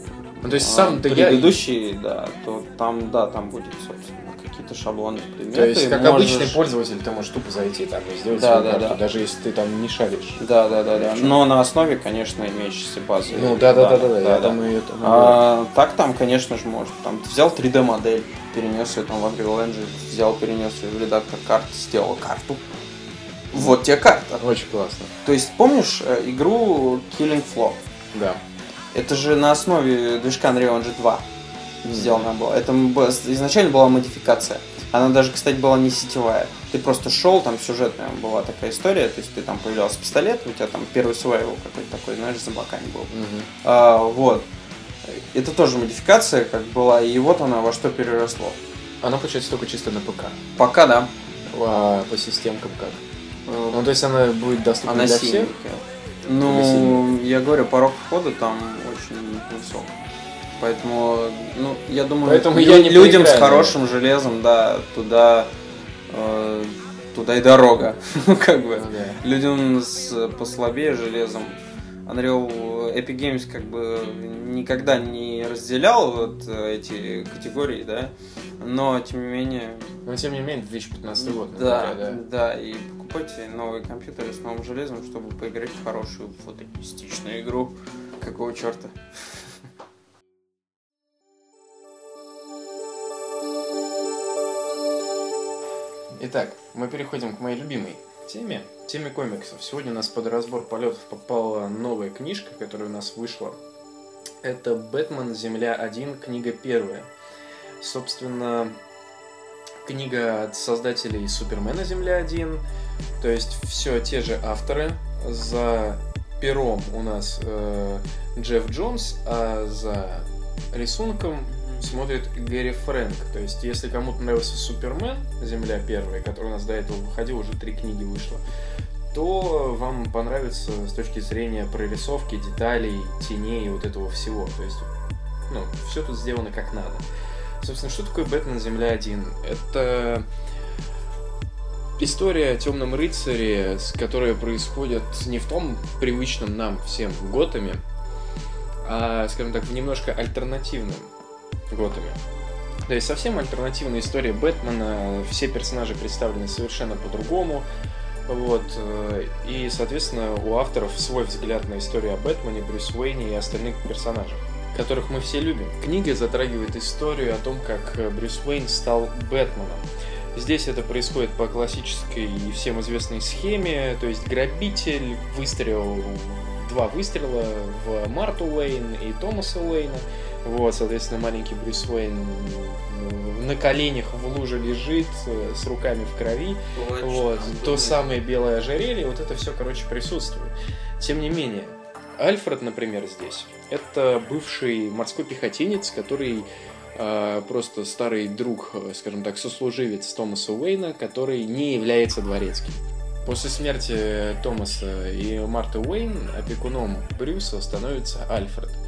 ну, то есть сам ты предыдущий, я... да, то там, да, там будет, собственно какие-то шаблоны предметы. То есть, как можешь... обычный пользователь, ты можешь тупо зайти там и сделать да, да, карту, да. даже если ты там не шаришь. Да, да, да, да. Но на основе, конечно, имеющейся базы. Ну да, да, да, да, да, да, я думаю, это. А, так там, конечно же, может. Там ты взял 3D модель, перенес ее там в Unreal Engine, взял, перенес ее в редактор карт, сделал карту. Вот тебе карта. Очень классно. То есть, помнишь э, игру Killing Floor? Да. Это же на основе движка Unreal Engine 2 сделана была. Это изначально была модификация. Она даже, кстати, была не сетевая. Ты просто шел, там сюжетная была такая история, то есть ты там появлялся пистолет, у тебя там первый survival какой-то такой, знаешь, за боками был. Угу. А, вот. Это тоже модификация, как была, и вот она во что переросло. Она получается только чисто на ПК. Пока да. А по системкам как? Э, ну, то есть она будет доступна она для всех? Ну, я говорю, порог входа там очень высок. Поэтому, ну, я думаю, Поэтому лю- я не людям с хорошим железом, да, туда, э, туда и дорога, ну, как бы. Ну, да. Людям с послабее железом. Unreal Epic Games как бы никогда не разделял вот эти категории, да, но тем не менее... Но тем не менее 2015 год, да, да. Да, и покупайте новые компьютеры с новым железом, чтобы поиграть в хорошую фотоистичную игру. Какого черта? Итак, мы переходим к моей любимой теме, теме комиксов. Сегодня у нас под разбор полетов попала новая книжка, которая у нас вышла. Это «Бэтмен. Земля-1», книга первая. Собственно, книга от создателей Супермена Земля-1. То есть все те же авторы. За пером у нас э, Джефф Джонс, а за рисунком смотрит Гэри Фрэнк. То есть, если кому-то нравился Супермен, Земля первая, который у нас до этого выходил, уже три книги вышло, то вам понравится с точки зрения прорисовки, деталей, теней и вот этого всего. То есть, ну, все тут сделано как надо. Собственно, что такое Бэтмен Земля 1? Это история о темном рыцаре, которая происходит не в том привычном нам всем Готэме, а, скажем так, в немножко альтернативном Готэме. То есть совсем альтернативная история Бэтмена, все персонажи представлены совершенно по-другому. Вот. Э, и, соответственно, у авторов свой взгляд на историю о Бэтмене, Брюс Уэйне и остальных персонажах, которых мы все любим. Книга затрагивает историю о том, как Брюс Уэйн стал Бэтменом. Здесь это происходит по классической и всем известной схеме, то есть грабитель выстрелил два выстрела в Марту Уэйн и Томаса Уэйна, вот, соответственно, маленький Брюс Уэйн на коленях в луже лежит, э, с руками в крови. Точно, вот, то самое белое ожерелье, вот это все, короче, присутствует. Тем не менее, Альфред, например, здесь, это бывший морской пехотинец, который э, просто старый друг, э, скажем так, сослуживец Томаса Уэйна, который не является дворецким. После смерти Томаса и Марты Уэйн опекуном Брюса становится Альфред –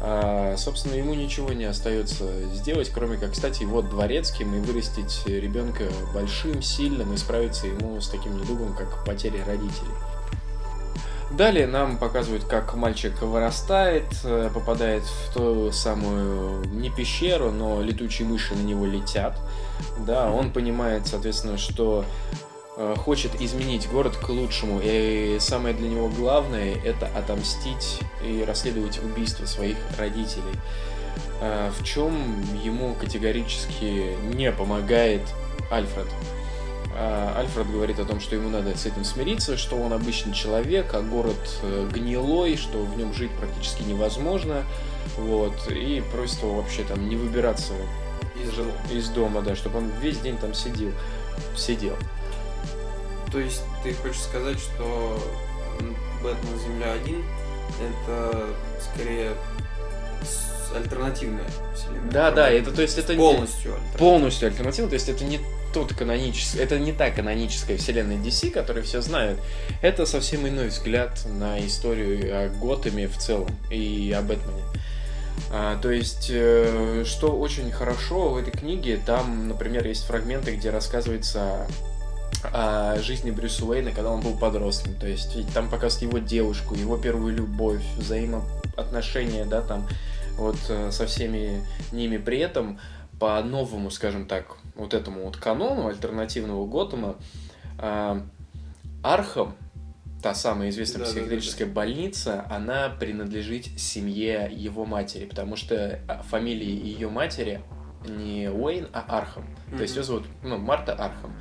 а, собственно, ему ничего не остается сделать, кроме как стать его дворецким и вырастить ребенка большим, сильным и справиться ему с таким недугом, как потеря родителей. Далее нам показывают, как мальчик вырастает, э, попадает в ту самую, не пещеру, но летучие мыши на него летят. Да, он понимает, соответственно, что хочет изменить город к лучшему. И самое для него главное это отомстить и расследовать убийство своих родителей. Э, в чем ему категорически не помогает Альфред. А, Альфред говорит о том, что ему надо с этим смириться, что он обычный человек, а город э, гнилой, что в нем жить практически невозможно. Вот, и просит его вообще там не выбираться из, из дома, да, чтобы он весь день там сидел. Сидел. То есть ты хочешь сказать, что Бэтмен Земля 1 это скорее альтернативная вселенная. Да, да, это то есть это полностью не, полностью альтернативно, то есть это не тот канонический, это не та каноническая вселенная DC, которую все знают. Это совсем иной взгляд на историю о Готэме в целом и о Бэтмене. А, то есть, э, что очень хорошо в этой книге, там, например, есть фрагменты, где рассказывается о жизни Брюса Уэйна, когда он был подростком. То есть, там показывают его девушку, его первую любовь, взаимоотношения, да, там, вот э, со всеми ними. При этом по новому, скажем так, вот этому вот канону альтернативного Готэма, э, Архам, та самая известная да, психиатрическая да, да. больница, она принадлежит семье его матери, потому что а, фамилия ее матери не Уэйн, а Архам. Mm-hmm. То есть ее зовут ну, Марта Архам.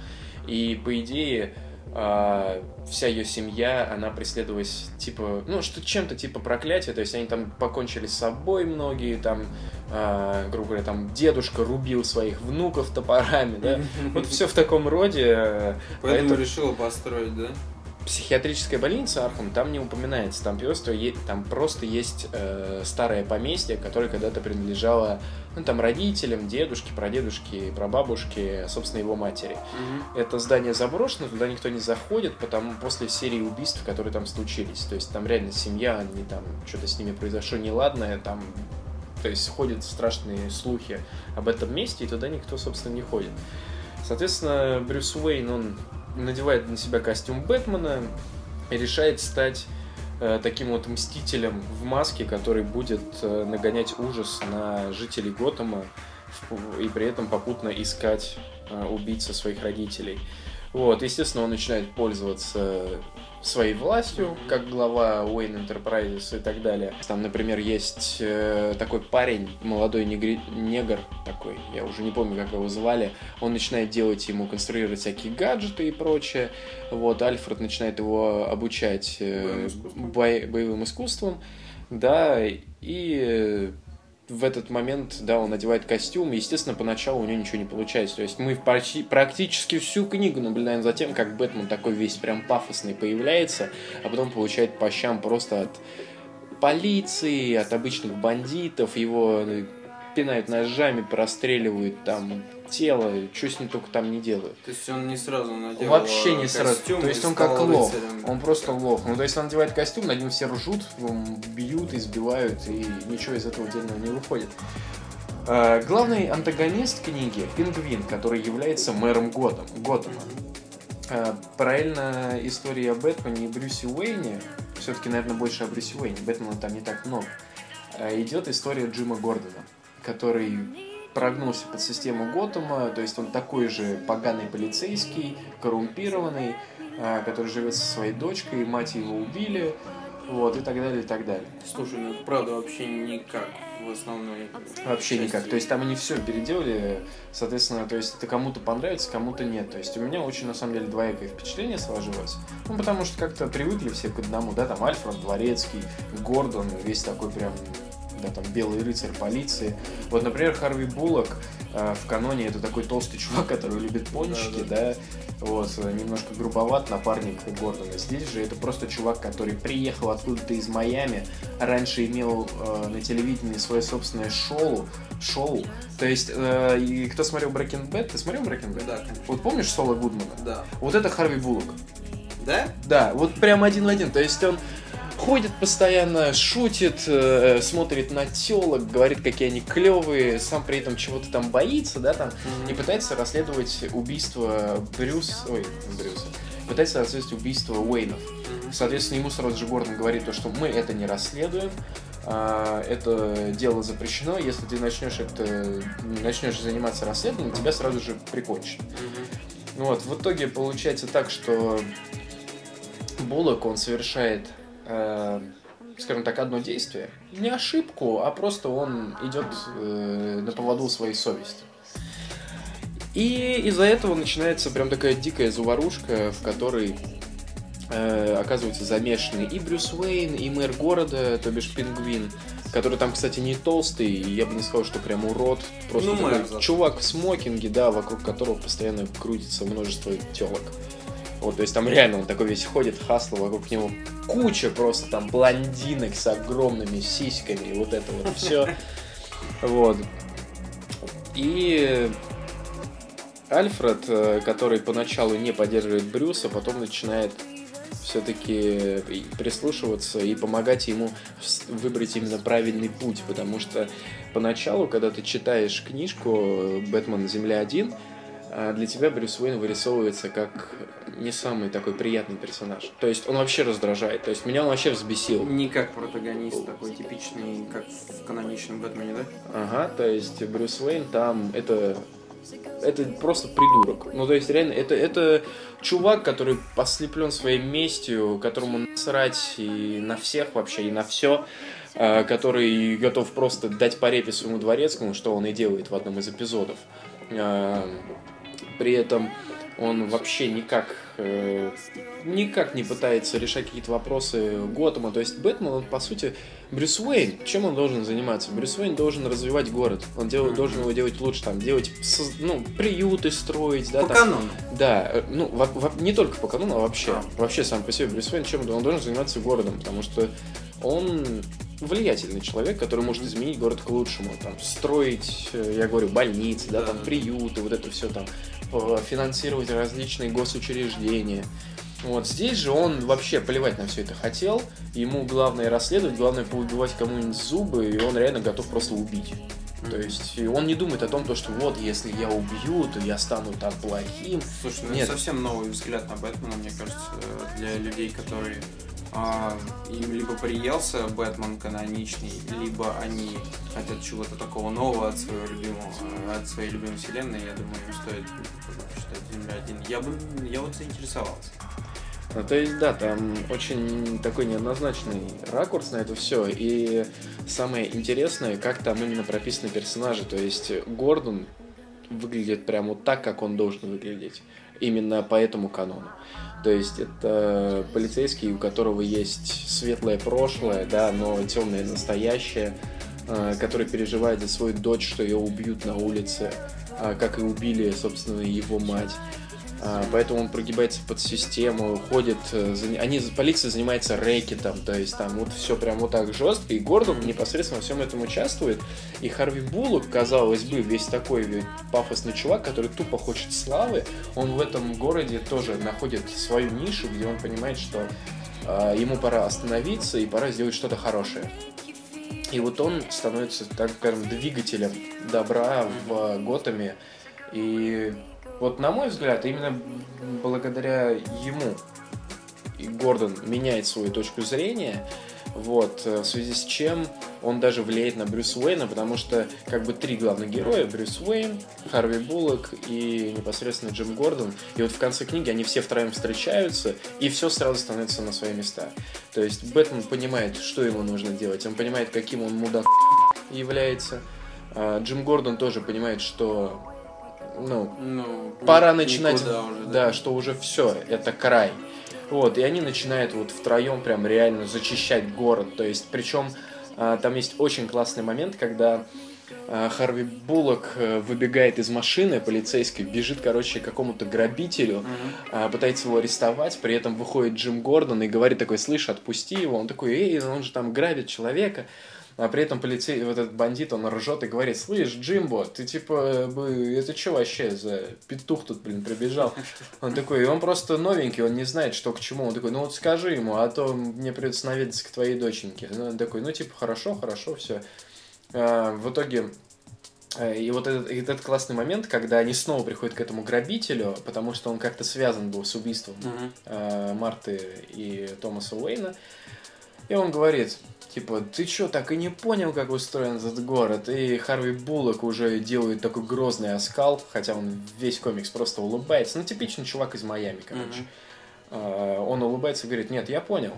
И по идее а, вся ее семья, она преследовалась, типа, ну, что чем-то типа проклятия, то есть они там покончили с собой многие, там, э, грубо говоря, там дедушка рубил своих внуков топорами, да, вот все в таком роде. Поэтому решила построить, да? Психиатрическая больница Архам там не упоминается, там просто, там просто есть э, старое поместье, которое когда-то принадлежало ну, там, родителям, дедушке, прадедушке, прабабушке, собственно, его матери. Угу. Это здание заброшено, туда никто не заходит, потому после серии убийств, которые там случились. То есть там реально семья, они там, что-то с ними произошло неладное, там то есть ходят страшные слухи об этом месте, и туда никто, собственно, не ходит. Соответственно, Брюс Уэйн, он надевает на себя костюм Бэтмена и решает стать э, таким вот мстителем в маске, который будет э, нагонять ужас на жителей Готэма и при этом попутно искать э, убийца своих родителей. Вот, естественно, он начинает пользоваться своей властью, как глава Wayne Enterprises и так далее. Там, например, есть э, такой парень, молодой негри... негр такой, я уже не помню, как его звали, он начинает делать ему, конструировать всякие гаджеты и прочее. Вот, Альфред начинает его обучать э, боевым искусством. Бо... боевым искусством, да, и в этот момент, да, он надевает костюм, и, естественно, поначалу у него ничего не получается. То есть мы почти, практически всю книгу наблюдаем за тем, как Бэтмен такой весь прям пафосный появляется, а потом получает по щам просто от полиции, от обычных бандитов, его э, пинают ножами, простреливают там тело, что с ним только там не делают. То есть он не сразу надел Вообще не сразу. То есть он как лох. Он просто лох. Ну, то есть он надевает костюм, над ним все ржут, бьют, избивают, и ничего из этого дельного не выходит. А, главный антагонист книги – Пингвин, который является мэром Готэм, Готэма. А, параллельно истории о Бэтмене и Брюсе Уэйне, все-таки, наверное, больше о Брюсе Уэйне, Бэтмена там не так много, а, идет история Джима Гордона, который прогнулся под систему Готэма, то есть он такой же поганый полицейский, коррумпированный, а, который живет со своей дочкой, мать его убили, вот, и так далее, и так далее. Слушай, ну правда вообще никак в основной Вообще части. никак. То есть там они все переделали, соответственно, то есть это кому-то понравится, кому-то нет. То есть у меня очень, на самом деле, двоякое впечатление сложилось. Ну, потому что как-то привыкли все к одному, да, там Альфред, Дворецкий, Гордон, весь такой прям да, там белый рыцарь полиции. Вот, например, Харви Буллок э, в каноне это такой толстый чувак, который любит пончики, да, да. да вот, немножко грубоват напарник Гордона. Здесь же это просто чувак, который приехал откуда-то из Майами, раньше имел э, на телевидении свое собственное шоу, шоу. То есть, э, и кто смотрел Breaking Bad, ты смотрел Breaking Bad? Да. Вот помнишь Соло Гудмана? Да. Вот это Харви Буллок. Да? Да, вот прям один в один. То есть он ходит постоянно, шутит, э, смотрит на телок, говорит, какие они клевые, сам при этом чего-то там боится, да, там, mm-hmm. и пытается расследовать убийство Брюс, ой, Брюса, пытается расследовать убийство Уэйнов. Соответственно, ему сразу же Гордон говорит то, что мы это не расследуем, а, это дело запрещено, если ты начнешь это начнешь заниматься расследованием, тебя сразу же прикончат. Вот, в итоге получается так, что Буллок, он совершает, э, скажем так, одно действие. Не ошибку, а просто он идет э, на поводу своей совести. И из-за этого начинается прям такая дикая заварушка, в которой э, оказываются замешаны и Брюс Уэйн, и мэр города, то бишь Пингвин, который там, кстати, не толстый, я бы не сказал, что прям урод, просто Ну, такой мэр чувак в смокинге, да, вокруг которого постоянно крутится множество телок. Вот, то есть там реально он такой весь ходит, хасло, вокруг него куча просто там блондинок с огромными сиськами, и вот это вот все. Вот. И Альфред, э, который поначалу не поддерживает Брюса, потом начинает все-таки прислушиваться и помогать ему выбрать именно правильный путь, потому что поначалу, когда ты читаешь книжку «Бэтмен. Земля 1», а, для тебя Брюс Уэйн вырисовывается как не самый такой приятный персонаж. То есть он вообще раздражает, то есть меня он вообще взбесил. Не как протагонист такой типичный, как в каноничном Бэтмене, да? Ага, то есть Брюс Уэйн там это это просто придурок. Ну, то есть, реально, это, это чувак, который послеплен своей местью, которому насрать и на всех вообще, и на все, который готов просто дать по репе своему дворецкому, что он и делает в одном из эпизодов. При этом он вообще никак, э, никак не пытается решать какие-то вопросы Готэма. То есть Бэтмен, он, по сути, Брюс Уэйн, чем он должен заниматься? Брюс Уэйн должен развивать город. Он дел- должен его делать лучше, там, делать, ну, приюты строить, да, По там. канону. Да, э, ну, во- во- не только по канону, а вообще. А. Вообще сам по себе Брюс Уэйн, чем он должен заниматься городом, потому что он влиятельный человек, который может изменить город к лучшему. Там, строить, э, я говорю, больницы, да, там, приюты, вот это все там, э, финансировать различные госучреждения. Вот здесь же он вообще плевать на все это хотел. Ему главное расследовать, главное поубивать кому-нибудь зубы, и он реально готов просто убить. То есть он не думает о том, то, что вот, если я убью, то я стану там плохим. Слушай, ну Нет. это совсем новый взгляд на Бэтмена, мне кажется, для людей, которые а, им либо приелся Бэтмен каноничный, либо они хотят чего-то такого нового от своего любимого, от своей любимой вселенной, я думаю, им стоит читать Земля один. Я бы, я вот заинтересовался. Ну, то есть, да, там очень такой неоднозначный ракурс на это все. И самое интересное, как там именно прописаны персонажи. То есть Гордон выглядит прям вот так, как он должен выглядеть. Именно по этому канону. То есть это полицейский, у которого есть светлое прошлое, да, но темное настоящее, э, который переживает за свою дочь, что ее убьют на улице, а, как и убили, собственно, его мать. А, Поэтому он прогибается под систему, ходит, э, они, полиция занимается рэкетом, то есть там вот все прям вот так жестко, и Гордон непосредственно во всем этом участвует, и Харви Буллок, казалось бы, весь такой пафосный чувак, который тупо хочет славы, он в этом городе тоже находит свою нишу, где он понимает, что а, ему пора остановиться и пора сделать что-то хорошее. И вот он становится, так скажем, двигателем добра в Готэме. И вот на мой взгляд, именно благодаря ему и Гордон меняет свою точку зрения, вот, э, в связи с чем он даже влияет на Брюса Уэйна, потому что как бы три главных героя, Брюс Уэйн, Харви Буллок и непосредственно Джим Гордон, и вот в конце книги они все втроем встречаются, и все сразу становится на свои места. То есть Бэтмен понимает, что ему нужно делать, он понимает, каким он мудак является, А Джим Гордон тоже понимает, что ну, Ну, пора начинать, уже, да, что уже все, это край. Вот, и они начинают вот втроем прям реально зачищать город. То есть, причем а, там есть очень классный момент, когда а, Харви Буллок э, выбегает из машины полицейской, бежит, короче, к какому-то грабителю, а, пытается его арестовать, при этом выходит Джим Гордон и говорит такой, слышь, отпусти его. Он такой, эй, он же там грабит человека. А при этом полицей, вот этот бандит, он ржет и говорит, слышь, Джимбо, ты типа, бы, это что вообще за петух тут, блин, прибежал? Он такой, и он просто новенький, он не знает, что к чему. Он такой, ну вот скажи ему, а то мне придется наведаться к твоей доченьке. Ну, он такой, ну типа, хорошо, хорошо, все. в итоге Э, и вот этот, этот классный момент, когда они снова приходят к этому грабителю, потому что он как-то связан был с убийством э, Марты и Томаса Уэйна. И он говорит, типа, ты чё, так и не понял, как устроен этот город? И Харви Буллок уже делает такой грозный оскал, хотя он весь комикс просто улыбается. Ну, типичный чувак из Майами, короче. Э, Он улыбается и говорит, нет, я понял,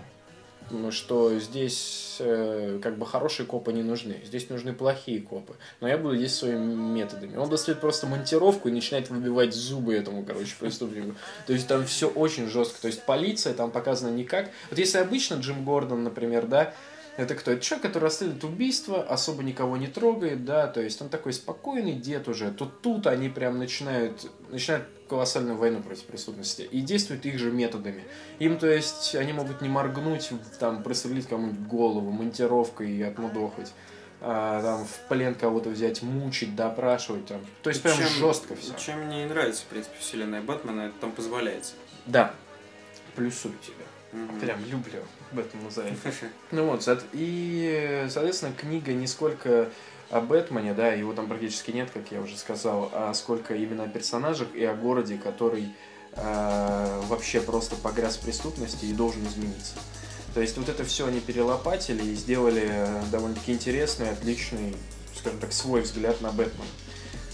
ну, что здесь э, как бы хорошие копы не нужны, здесь нужны плохие копы, но я буду здесь своими методами. Он достает просто монтировку и начинает выбивать зубы этому, короче, преступнику. То есть там все очень жестко, то есть полиция там показана не как... Вот если обычно Джим Гордон, например, да, это кто? Это человек, который расследует убийство, особо никого не трогает, да, то есть он такой спокойный дед уже. То тут они прям начинают, начинают колоссальную войну против преступности и действуют их же методами. Им, то есть, они могут не моргнуть, там, прострелить кому-нибудь голову, монтировкой и отмудохать. А, там, в плен кого-то взять, мучить, допрашивать, там. То есть, прям Чем- жестко все. Чем мне и нравится, в принципе, вселенная Бэтмена, это там позволяется. Да. Плюсую тебя. Мгм. Прям люблю Бэтмена за это. Ну вот, и, соответственно, книга не сколько о Бэтмене, да, его там практически нет, как я уже сказал, а сколько именно о персонажах и о городе, который э, вообще просто погряз в преступности и должен измениться. То есть вот это все они перелопатили и сделали э, довольно-таки интересный, отличный, скажем так, свой взгляд на Бэтмена.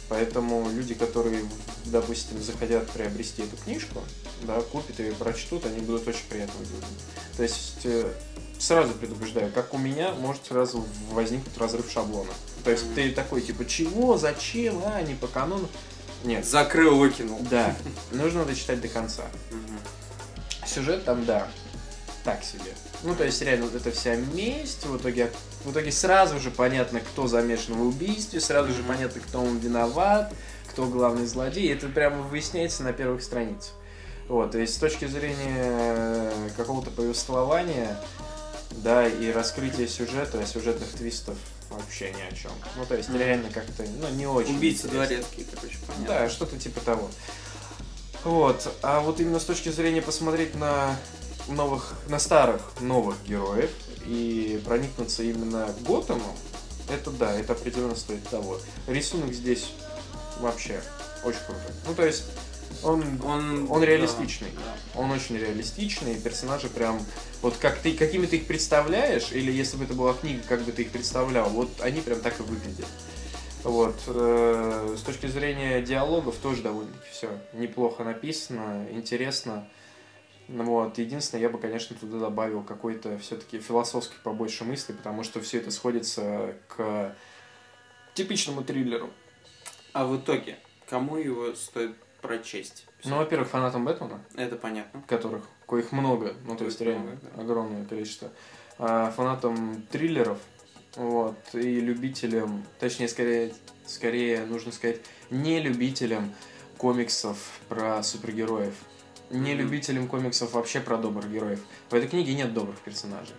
Поэтому люди, которые, допустим, захотят приобрести эту книжку, да, купят ее и прочтут, они будут очень приятно удивлены. То есть э, сразу предупреждаю, как у меня может сразу возникнуть разрыв шаблона. То есть ты такой, типа, чего, зачем, а, не по канону. Нет, Закрыл, выкинул. да, нужно дочитать до конца. Сюжет там, да, так себе. Ну, то есть, реально, вот эта вся месть, в итоге, в итоге сразу же понятно, кто замешан в убийстве, сразу же понятно, кто он виноват, кто главный злодей. Это прямо выясняется на первых страницах. Вот, то есть, с точки зрения э, какого-то повествования, да, и раскрытия сюжета, сюжетных твистов вообще ни о чем. Ну, то есть, реально как-то, ну, не очень Убийца дворецкий, короче, понятно. Да, что-то типа того. Вот. А вот именно с точки зрения посмотреть на новых, на старых новых героев и проникнуться именно Готэмом, это да, это определенно стоит того. Рисунок здесь вообще очень крутой. Ну, то есть, он, Он, Он реалистичный. да. он очень реалистичный, и персонажи прям, вот как ты, какими ты их представляешь, или если бы это была книга, как бы ты их представлял, вот они прям так и выглядят. Вот. э, С точки зрения диалогов тоже довольно-таки все неплохо написано, интересно. Ну Вот. Единственное, я бы, конечно, туда добавил какой-то все-таки философской побольше мысли, потому что все это сходится к типичному триллеру. А в итоге, кому его стоит прочесть? Ну, во-первых, фанатам Бэтмена, Это понятно. которых, коих много, ну, то есть Коих реально много, да. огромное количество. А фанатам триллеров, вот, и любителям, точнее, скорее, скорее, нужно сказать, не любителям комиксов про супергероев. Не Мгм. любителям комиксов вообще про добрых героев. В этой книге нет добрых персонажей.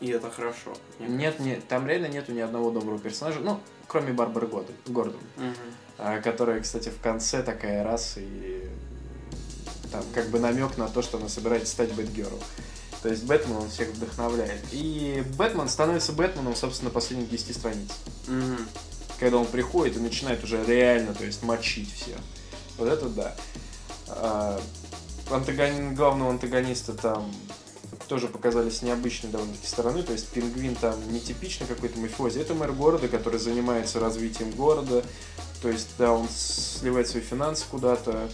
И это хорошо. Нет, нет, там реально нету ни одного доброго персонажа, ну, кроме Барбары Гордон, Гордон кажется. а, которая, кстати, в конце такая раз и там как бы намек на то, что она собирается стать Бэтгерл. То есть Бэтмен, он всех вдохновляет. И Бэтмен становится Бэтменом, собственно, последних 10 страниц. Когда он приходит и начинает уже реально, то есть мочить всех. Вот это да. А, антагон- Главного антагониста там тоже показали с необычной довольно-таки стороны. То есть пингвин там не типичный какой-то мафиози. Это мэр города, который занимается развитием города. То есть, да, он сливает свои финансы куда-то.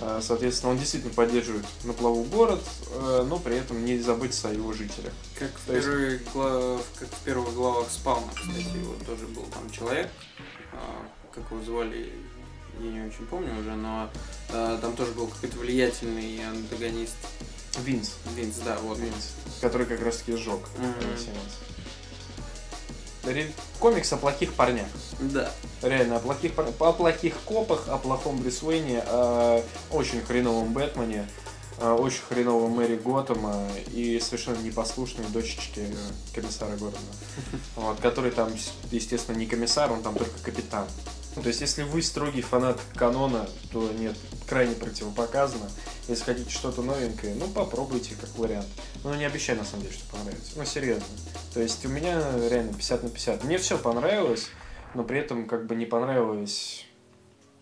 А, Соответственно, он действительно поддерживает на плаву город, э, но при этом не заботится о его жителях. Как в, первых глав- как в первых главах Спауна, кстати, вот тоже был там человек, а, как его звали, я не очень помню уже, но а, там тоже был какой-то влиятельный антагонист. Винс. Винс, да, вот. Винс. Который как раз таки сжег. Ре- Комикс о плохих парнях. Да. Реально, о плохих, пар- о плохих копах, о плохом Брюс Уэйне, о очень хреновом Бэтмене, о очень хреновом Мэри Готэма и совершенно непослушной дочечке комиссара Гордона. Вот, который там, естественно, не комиссар, он там только капитан. Ну, то есть, если вы строгий фанат канона, то нет, крайне противопоказано. Если хотите что-то новенькое, ну попробуйте как вариант. Ну не обещай на самом деле, что понравится. Ну серьезно. То есть у меня реально 50 на 50. Мне все понравилось. но при этом как бы не понравилось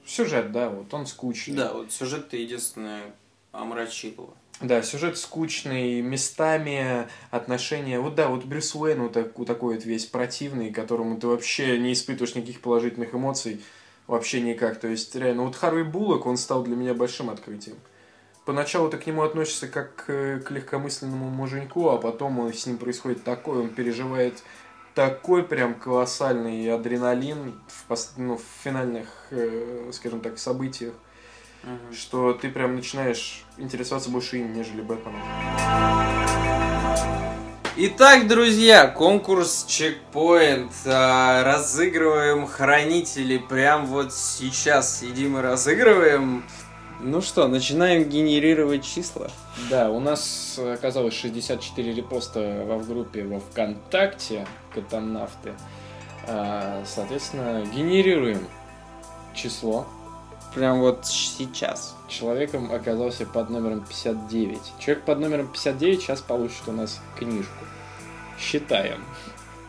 сюжет, да, вот он скучный. Да, вот сюжет-то единственное омрачил его. Да, сюжет скучный, местами отношения... Вот да, вот Брюс Уэйн вот, так, вот такой вот весь противный, которому ты вообще не испытываешь никаких положительных эмоций, вообще никак. То есть, реально, вот Харви Буллок, он стал для меня большим открытием. Поначалу ты к нему относишься как к, к легкомысленному муженьку, а потом с ним происходит такое, он переживает такой прям колоссальный адреналин в, ну, в финальных, э, скажем так, событиях, угу. что ты прям начинаешь интересоваться больше им, нежели Бэтменом. Итак, друзья, конкурс чекпоинт. А, разыгрываем хранители. Прям вот сейчас сидим и разыгрываем. Ну что, начинаем генерировать числа. Да, у нас оказалось 64 репоста в группе во ВКонтакте, катанавты. А, соответственно, генерируем число Прям вот сейчас. Человеком оказался под номером 59. Человек под номером 59 сейчас получит у нас книжку. Считаем.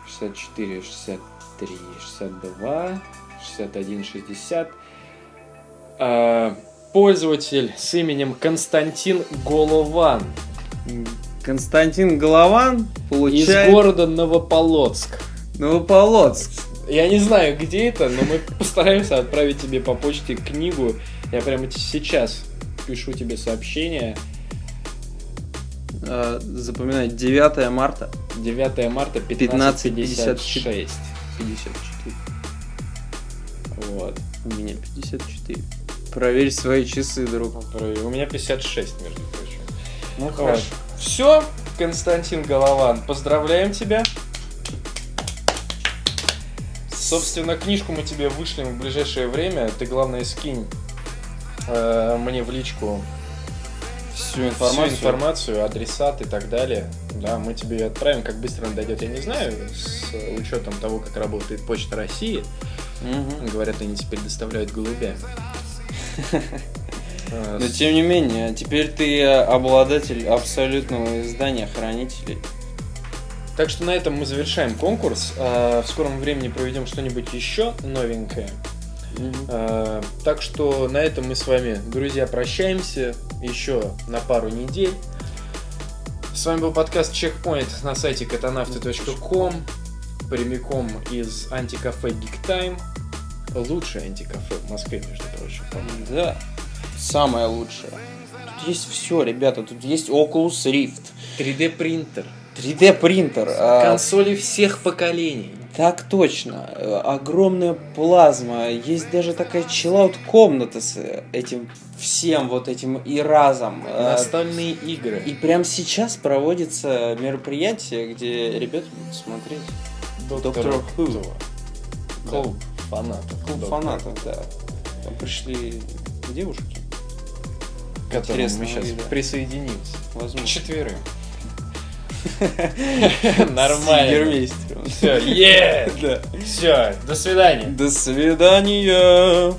64, 63, 62, 61, 60. А, пользователь с именем Константин Голован. Константин Голован получает... Из города Новополоцк. Новополоцк. Я не знаю, где это, но мы постараемся отправить тебе по почте книгу. Я прямо сейчас пишу тебе сообщение. А, запоминай, 9 марта. 9 марта 15.56. 54. Вот. У меня 54. Проверь свои часы, друг. У меня 56, между прочим. Ну хорошо. Все, Константин Голован, поздравляем тебя. Собственно, книжку мы тебе вышлем в ближайшее время. Ты, главное, скинь э, мне в личку всю информацию. всю информацию, адресат и так далее. Да, мы тебе ее отправим, как быстро она дойдет, я не знаю, с учетом того, как работает Почта России. Угу. Говорят, они теперь доставляют голубя. Но тем не менее, теперь ты обладатель абсолютного издания хранителей. Так что на этом мы завершаем конкурс. А, в скором времени проведем что-нибудь еще новенькое. Mm-hmm. Так что на этом мы с вами, друзья, прощаемся еще на пару недель. С вами был подкаст Checkpoint на сайте катанавты.ком прямиком из антикафе Geek Time. Лучшее антикафе в Москве, между прочим. Да, самое лучшее. Тут есть все, ребята, тут есть Oculus Rift. 3D принтер. 3D принтер. А, Консоли всех поколений. Так точно. Огромная плазма. Есть даже такая чиллаут комната с этим всем вот этим и разом. А, Настольные игры. И прямо сейчас проводится мероприятие, где ребята будут смотреть Доктора Ху. Клуб фанатов. Клуб фанатов, да. Там пришли девушки. К которым мы сейчас вида. присоединимся. Возможно. Четверым. Нормально. Все, е! Все, до свидания. До свидания.